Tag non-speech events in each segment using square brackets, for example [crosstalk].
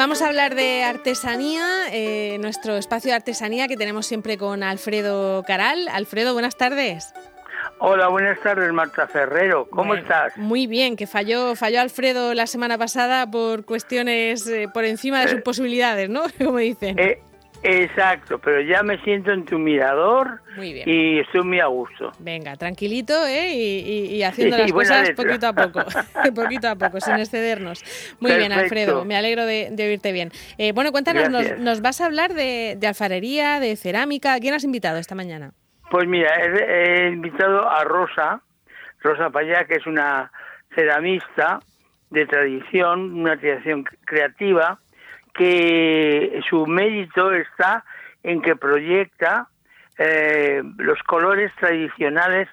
Vamos a hablar de artesanía, eh, nuestro espacio de artesanía que tenemos siempre con Alfredo Caral. Alfredo, buenas tardes. Hola, buenas tardes, Marta Ferrero. ¿Cómo estás? Muy bien, que falló, falló Alfredo la semana pasada por cuestiones eh, por encima de sus posibilidades, ¿no? [laughs] Como dicen. Eh, exacto, pero ya me siento en tu mirador y estoy muy a gusto. Venga, tranquilito ¿eh? y, haciendo las cosas poquito a poco, [laughs] [laughs] poquito a poco, sin excedernos. Muy bien, Alfredo, me alegro de, oírte bien. Eh, bueno, cuéntanos, nos, vas a hablar de, de alfarería, de cerámica. ¿Quién has invitado esta mañana? Pues mira, he, invitado a Rosa, Rosa Payá, que es una ceramista de tradición, una tradición creativa, que su mérito está en que proyecta eh, los colores tradicionales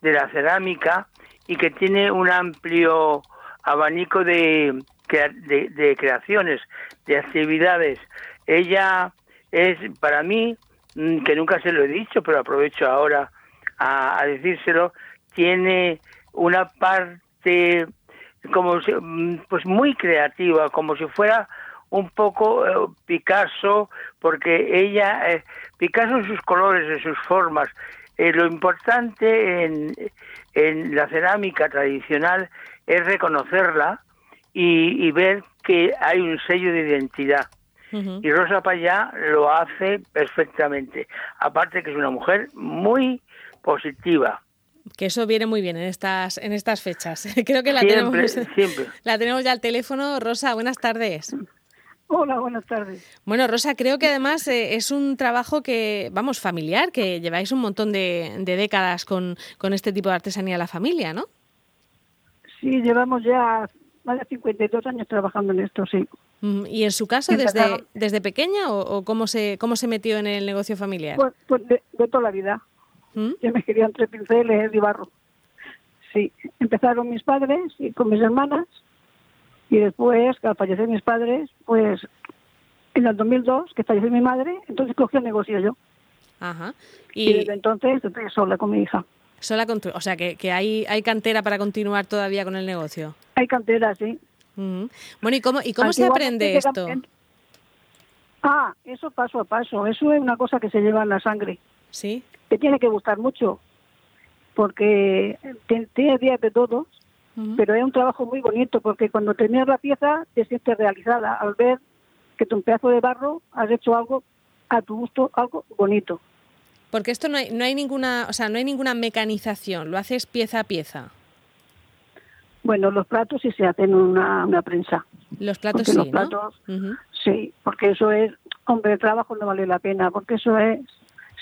de la cerámica y que tiene un amplio abanico de, de creaciones, de actividades. Ella es, para mí, Mm, que nunca se lo he dicho, pero aprovecho ahora a, decírselo, tiene una parte como mm, pues muy creativa, como si fuera un poco eh, Picasso, porque ella, eh, Picasso en sus colores, en sus formas, eh, lo importante en, en, la cerámica tradicional es reconocerla y ver que hay un sello de identidad. Y Rosa Payá lo hace perfectamente. Aparte que es una mujer muy positiva. Que eso viene muy bien en estas, en estas fechas. [laughs] Creo que la, tenemos, [laughs] la tenemos ya al teléfono. Rosa, buenas tardes. Hola, buenas tardes. Bueno, Rosa, creo que además eh, es un trabajo que, vamos, familiar, que lleváis un montón de, de décadas con, con, este tipo de artesanía a la familia, ¿no? Sí, llevamos ya más de 52 años trabajando en esto, sí. Mm, ¿Y en su caso desde, desde pequeña o, cómo, se, cómo se metió en el negocio familiar? Pues, pues de, toda la vida. ¿Mm? Yo me quería entre pinceles y barro. Sí, empezaron mis padres y con mis hermanas y después, al fallecer mis padres, pues en el 2002, que falleció mi madre, entonces cogí el negocio yo. Ajá. Y, desde entonces estoy sola con mi hija. Sola con o sea, que, que hay, hay cantera para continuar todavía con el negocio. Hay cantera, sí. Bueno, ¿y cómo, y cómo se aprende esto? Ah, eso paso a paso. Eso es una cosa que se lleva en la sangre. Sí. Te tiene que gustar mucho, porque tiene días de todos, pero es un trabajo muy bonito, porque cuando terminas la pieza te sientes realizada al ver que tu pedazo de barro has hecho algo a tu gusto, algo bonito. Porque esto no hay, no hay ninguna, o sea, no hay ninguna mecanización, lo haces pieza a pieza. Bueno, los platos sí se hacen una, una prensa. Los platos sí, los platos, Sí, porque eso es, hombre, el trabajo no vale la pena, porque eso es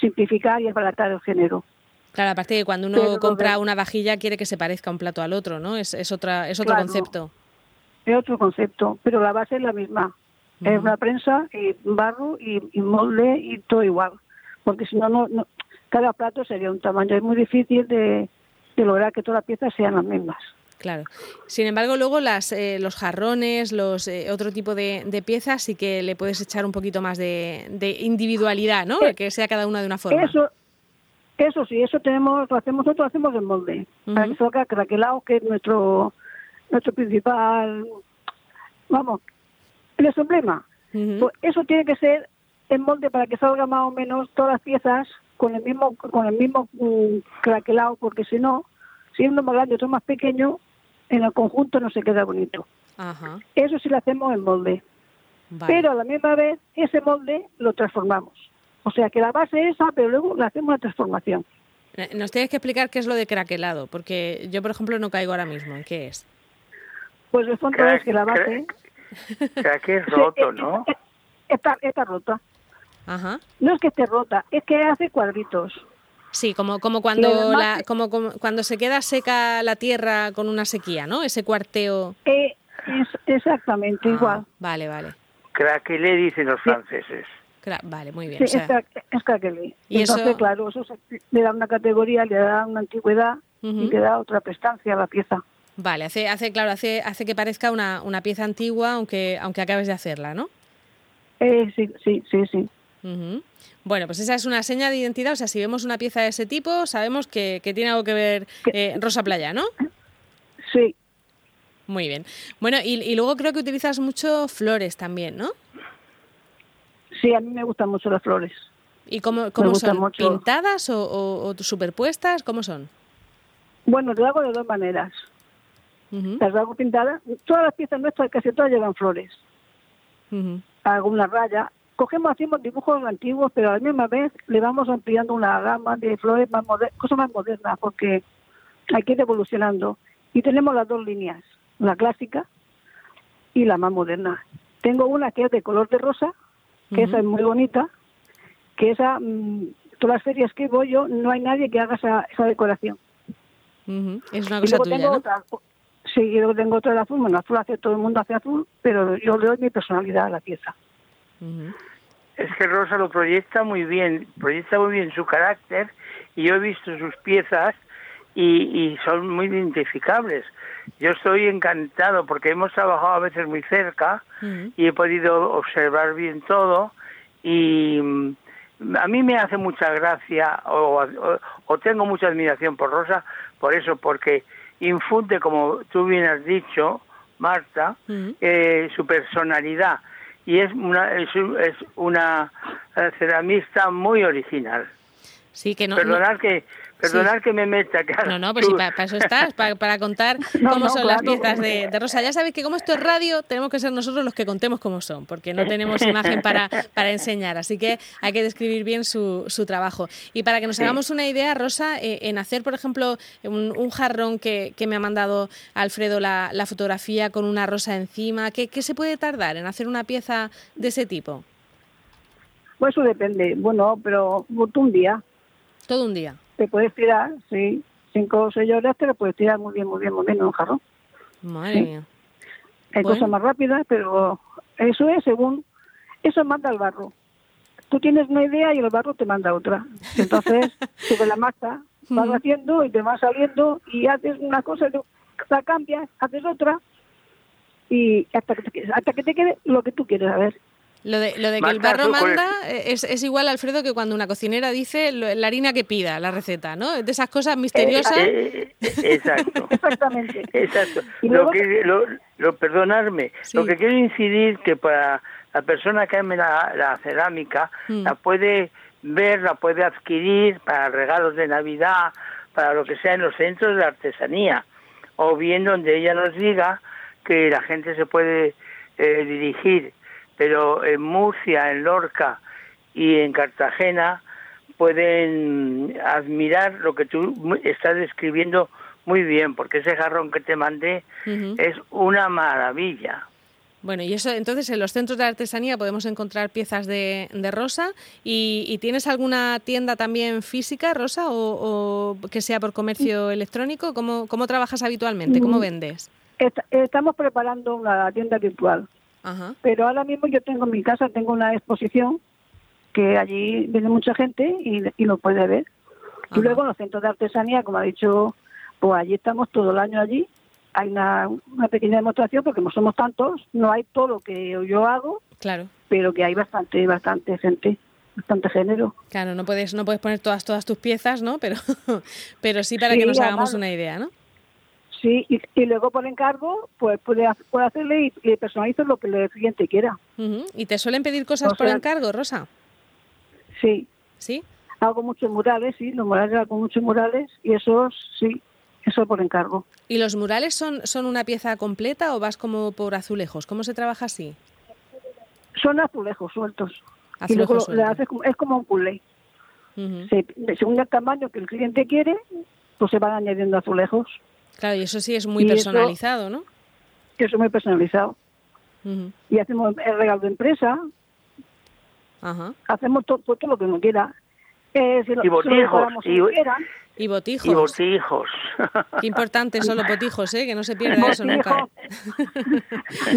simplificar y abaratar el género. Claro, aparte de cuando uno compra una vajilla quiere que se parezca un plato al otro, ¿no? Es, es, otra, es otro concepto. Es otro concepto, pero la base es la misma. Es una prensa y barro y, molde y todo igual. Porque si no, no, cada plato sería un tamaño. Es muy difícil de, de lograr que todas las piezas sean las mismas. Claro. Sin embargo, luego las, eh, los jarrones, los eh, otro tipo de, piezas, sí que le puedes echar un poquito más de, individualidad, ¿no? Eh, que sea cada una de una forma. Eso, eso sí, eso tenemos, lo hacemos nosotros, hacemos en molde. Para que salga craquelado, que es nuestro, nuestro principal, vamos, el emblema. pues eso tiene que ser en molde para que salga más o menos todas las piezas con el mismo, con el mismo mm, craquelado, porque si no, siendo más grande o más pequeño, en el conjunto no se queda bonito. Eso sí lo hacemos en molde. Pero a la misma vez ese molde lo transformamos. O sea que la base es esa, pero luego le hacemos la transformación. Eh, nos tienes que explicar qué es lo de craquelado, porque yo, por ejemplo, no caigo ahora mismo. ¿En qué es? Pues el fondo es que la base... Craque [laughs] es roto, ¿no? Está, está rota. Ajá. No es que esté rota, es que hace cuadritos. Sí, como, como, cuando la, como, cuando se queda seca la tierra con una sequía, ¿no? Ese cuarteo. Eh, es exactamente ah, igual. Vale, vale. Craquelé dicen los franceses. Vale, muy bien. Sí, es, craquelé. ¿Y Entonces, eso... claro, eso le da una categoría, le da una antigüedad y le da otra prestancia a la pieza. Vale, hace, hace claro, hace, hace que parezca una, una pieza antigua, aunque, aunque acabes de hacerla, ¿no? Eh, sí, sí, sí, sí. Bueno, pues esa es una seña de identidad. O sea, si vemos una pieza de ese tipo, sabemos que, tiene algo que ver eh, Rosa Playa, ¿no? Sí. Muy bien. Bueno, y, luego creo que utilizas mucho flores también, ¿no? Sí, a mí me gustan mucho las flores. ¿Y cómo, cómo son? ¿Pintadas o, superpuestas? ¿Cómo son? Bueno, lo hago de dos maneras. Las hago pintadas. Todas las piezas nuestras, casi todas llevan flores. Hago una raya. Cogemos, hacemos dibujos antiguos, pero a la misma vez le vamos ampliando una gama de flores más cosas más modernas, porque hay que ir evolucionando. Y tenemos las dos líneas, la clásica y la más moderna. Tengo una que es de color de rosa, que esa es muy bonita, que esa, mm, todas las ferias que voy yo, no hay nadie que haga esa, esa decoración. Es una cosa tuya, tengo otra, sí, yo tengo otra de azul, bueno, azul hace todo el mundo hace azul, pero yo le doy mi personalidad a la pieza. Es que Rosa lo proyecta muy bien, proyecta muy bien su carácter y yo he visto sus piezas y, son muy identificables. Yo estoy encantado porque hemos trabajado a veces muy cerca y he podido observar bien todo y mm, a mí me hace mucha gracia o, tengo mucha admiración por Rosa por eso, porque infunde, como tú bien has dicho, Marta, eh, su personalidad. Y es una, es, una eh, ceramista muy original. Sí, que no, Perdonar que Perdonar que me meta, claro. No, no, pues sí, para, eso estás, para, contar [laughs] cómo son las piezas de, Rosa. Ya sabéis que como esto es radio, tenemos que ser nosotros los que contemos cómo son, porque no tenemos [laughs] imagen para, para enseñar, así que hay que describir bien su, su trabajo. Y para que nos hagamos una idea, Rosa, eh, en hacer, por ejemplo, un, jarrón que, que, me ha mandado Alfredo la, la fotografía con una rosa encima, ¿qué, ¿qué se puede tardar en hacer una pieza de ese tipo? Pues eso depende, bueno, pero un día. Todo un día te puedes tirar, sí, cinco o seis horas te lo puedes tirar muy bien, muy bien, muy bien en un jarrón. Madre mía. Hay cosas más rápidas, pero eso es según, eso manda el barro. Tú tienes una idea y el barro te manda otra. Entonces, [laughs] sobre la masa vas haciendo y te va saliendo y haces una cosa, la cambias, haces otra y hasta que te, hasta que te quede lo que tú quieres a ver. Lo de, lo de que el barro manda es, es, igual, Alfredo, que cuando una cocinera dice la harina que pida, la receta, ¿no? De esas cosas misteriosas. Eh, eh, exacto. [laughs] Exactamente. Exacto. Lo que, lo, perdonarme, lo que quiero incidir que para la persona que ame la, cerámica, mm. la puede ver, la puede adquirir para regalos de Navidad, para lo que sea en los centros de artesanía, o bien donde ella nos diga que la gente se puede eh, dirigir pero en Murcia, en Lorca y en Cartagena pueden admirar lo que tú estás describiendo muy bien, porque ese jarrón que te mandé es una maravilla. Bueno, y eso entonces en los centros de artesanía podemos encontrar piezas de, rosa y, tienes alguna tienda también física, Rosa, o, que sea por comercio electrónico. ¿Cómo, cómo trabajas habitualmente? ¿Cómo mm. vendes? Estamos preparando una tienda virtual. Pero ahora mismo yo tengo en mi casa, tengo una exposición que allí viene mucha gente y, y lo puede ver. Y luego los centros de artesanía, como ha dicho, pues allí estamos todo el año allí. Hay una, una pequeña demostración porque no somos tantos, no hay todo lo que yo hago, claro. pero que hay bastante, bastante gente bastante género. Claro, no puedes, no puedes poner todas, todas tus piezas, ¿no? Pero, [laughs] pero sí para que nos hagamos una idea, ¿no? Sí, y, luego por encargo, pues puede, puede hacerle y, personalizo lo que el cliente quiera. ¿Y te suelen pedir cosas por encargo, Rosa? Sí. ¿Sí? Hago muchos murales, sí, los murales hago muchos murales y esos, sí, eso por encargo. ¿Y los murales son, son una pieza completa o vas como por azulejos? ¿Cómo se trabaja así? Son azulejos sueltos. y luego le haces, es como un puzzle. según el tamaño que el cliente quiere, pues se van añadiendo azulejos. Claro, y eso sí es muy personalizado, ¿no? Eso es muy personalizado. Y hacemos el regalo de empresa. Hacemos todo, todo, lo que uno quiera. Eh, y botijos. y, y botijos. Y botijos. [laughs] Qué importante son los botijos, ¿eh? que no se pierda eso nunca.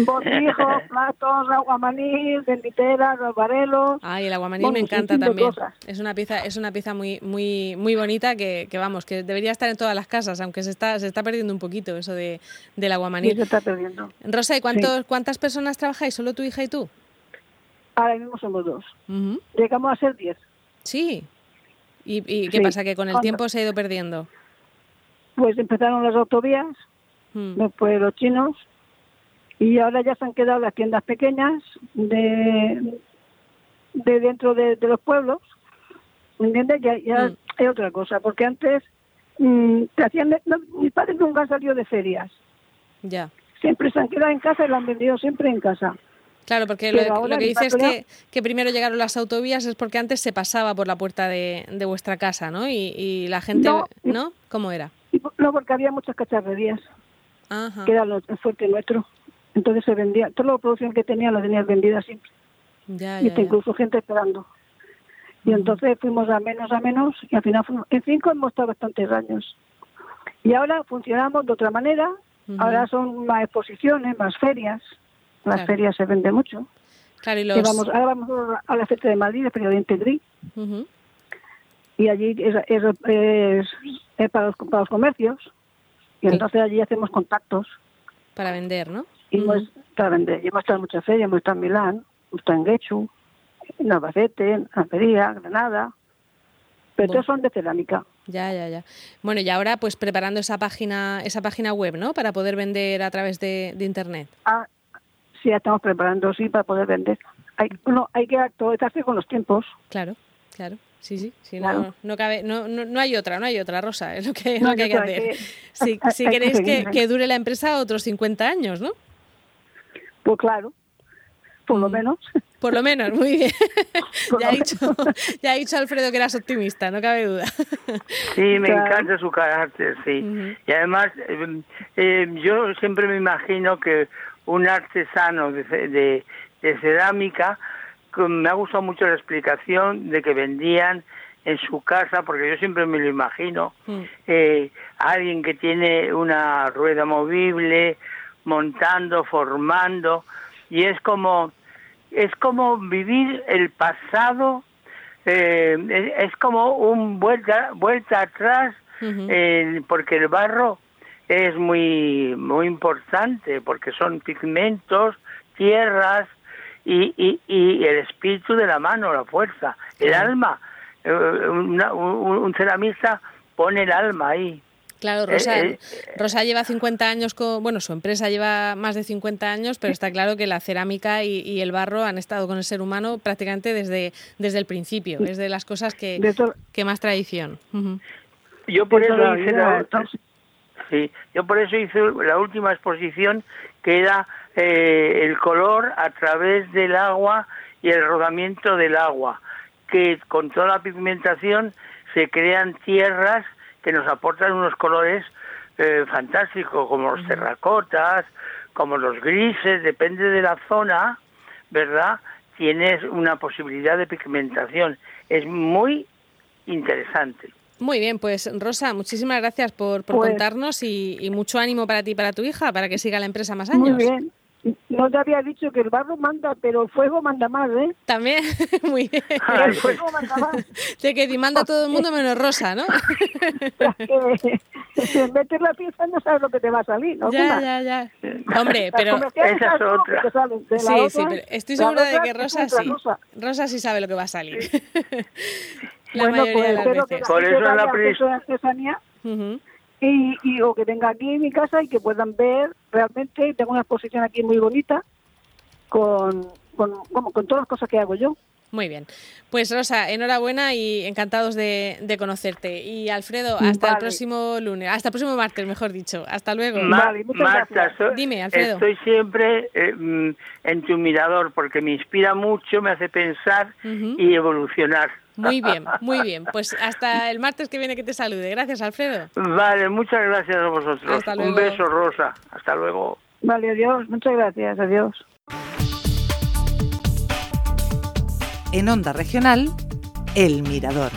botijos, [laughs] platos, aguamanil, dentiteras, los varelos. Ay, el aguamanil me encanta también. Es una pieza, es una pieza muy, muy, muy bonita que, que, vamos, que debería estar en todas las casas, aunque se está, se está perdiendo un poquito eso de, del aguamanil. Sí, se está perdiendo. Rosa, ¿y cuántos, cuántas personas trabajáis? ¿Solo tu hija y tú? Ahora mismo somos dos. Llegamos a ser diez. Sí, ¿Y, qué pasa? ¿Que con el tiempo se ha ido perdiendo? Pues empezaron las autovías hmm. después los chinos, y ahora ya se han quedado las tiendas pequeñas de, de dentro de, los pueblos, ¿me entiendes? Ya, ya hmm. es otra cosa, porque antes mm, hacían, mi padre nunca salió de ferias. Ya. Siempre se han quedado en casa y lo han vendido siempre en casa. Claro, porque lo, que dices es que, primero llegaron las autovías es porque antes se pasaba por la puerta de, vuestra casa, ¿no? Y, la gente, ¿no? ¿Cómo era? No, porque había muchas cacharrerías, Ajá. que era el fuerte nuestro. Entonces se vendía, toda la producción que tenía la tenías vendida siempre. Ya, y incluso gente esperando. Y entonces fuimos a menos a menos y al final en cinco hemos estado bastantes años. Y ahora funcionamos de otra manera, ahora son más exposiciones, más ferias las ferias se vende mucho. Claro, y los... vamos, ahora vamos a la feria de Madrid, el Oriente Gris. Y allí es, es, para, los, para, los, comercios. Y entonces allí hacemos contactos. Para vender, ¿no? Y para vender. Y hemos estado en muchas ferias, hemos estado en Milán, hemos estado en Guechu, en Albacete, en Almería, Granada. Pero todos son de cerámica. Ya, ya, ya. Bueno, y ahora pues preparando esa página, esa página web, ¿no? Para poder vender a través de, de internet. Ah, sí, ya estamos preparando, sí, para poder vender. Hay, uno, hay que actualizarse con los tiempos. Claro, claro. Sí, sí, sí no, no, cabe, no, no, hay otra, no hay otra, Rosa, es lo que, lo que hay que hacer. si, [laughs] si queréis que, que, dure la empresa otros 50 años, ¿no? Pues claro, por lo menos. Por lo menos, muy bien. [laughs] ya, ha dicho, ya ha dicho Alfredo que eras optimista, no cabe duda. Sí, me encanta su carácter, sí. Y además, eh, eh, yo siempre me imagino que un artesano de, de, cerámica, me ha gustado mucho la explicación de que vendían en su casa, porque yo siempre me lo imagino, mm. eh, alguien que tiene una rueda movible, montando, formando, y es como, es como vivir el pasado, eh, es, como un vuelta, vuelta atrás, eh, porque el barro es muy, muy importante porque son pigmentos, tierras y, y, y el espíritu de la mano, la fuerza, el alma. Eh, un, ceramista pone el alma ahí. Claro, Rosa, eh, eh, Rosa lleva 50 años con, bueno, su empresa lleva más de 50 años, pero está claro que la cerámica y, el barro han estado con el ser humano prácticamente desde, desde el principio, es de las cosas que, que más tradición. Yo por eso hice Sí, yo por eso hice la última exposición que era eh, el color a través del agua y el rodamiento del agua, que con toda la pigmentación se crean tierras que nos aportan unos colores eh, fantásticos, como los terracotas, como los grises, depende de la zona, ¿verdad? Tienes una posibilidad de pigmentación. Es muy interesante. Muy bien, pues Rosa, muchísimas gracias por, por pues contarnos y, mucho ánimo para ti y para tu hija, para que siga la empresa más años. Muy bien. No te había dicho que el barro manda, pero el fuego manda más, ¿eh? También, [laughs] muy bien. El fuego manda más. De que manda todo el mundo menos Rosa, ¿no? [laughs] si metes la pieza no sabes lo que te va a salir, ¿no? Ya, ya, ya. Hombre, pero... Esa es otra. Sí, sí, pero estoy segura de que Rosa sí. Rosa sí sabe lo que va a salir. [laughs] bueno, pues espero que Por eso la de artesanía y, y, o que tenga aquí en mi casa y que puedan ver realmente, tengo una exposición aquí muy bonita con, con, con todas las cosas que hago yo. Muy bien. Pues Rosa, enhorabuena y encantados de, de conocerte. Y Alfredo, hasta el próximo lunes, hasta el próximo martes, mejor dicho. Hasta luego. Marta, Dime, Alfredo. Estoy siempre eh, mm, en tu mirador porque me inspira mucho, me hace pensar y evolucionar. Muy bien, muy bien. Pues hasta el martes que viene que te salude. Gracias, Alfredo. Vale, muchas gracias a vosotros. Un beso, Rosa. Hasta luego. Vale, adiós. Muchas gracias. Adiós. En Onda Regional, El Mirador.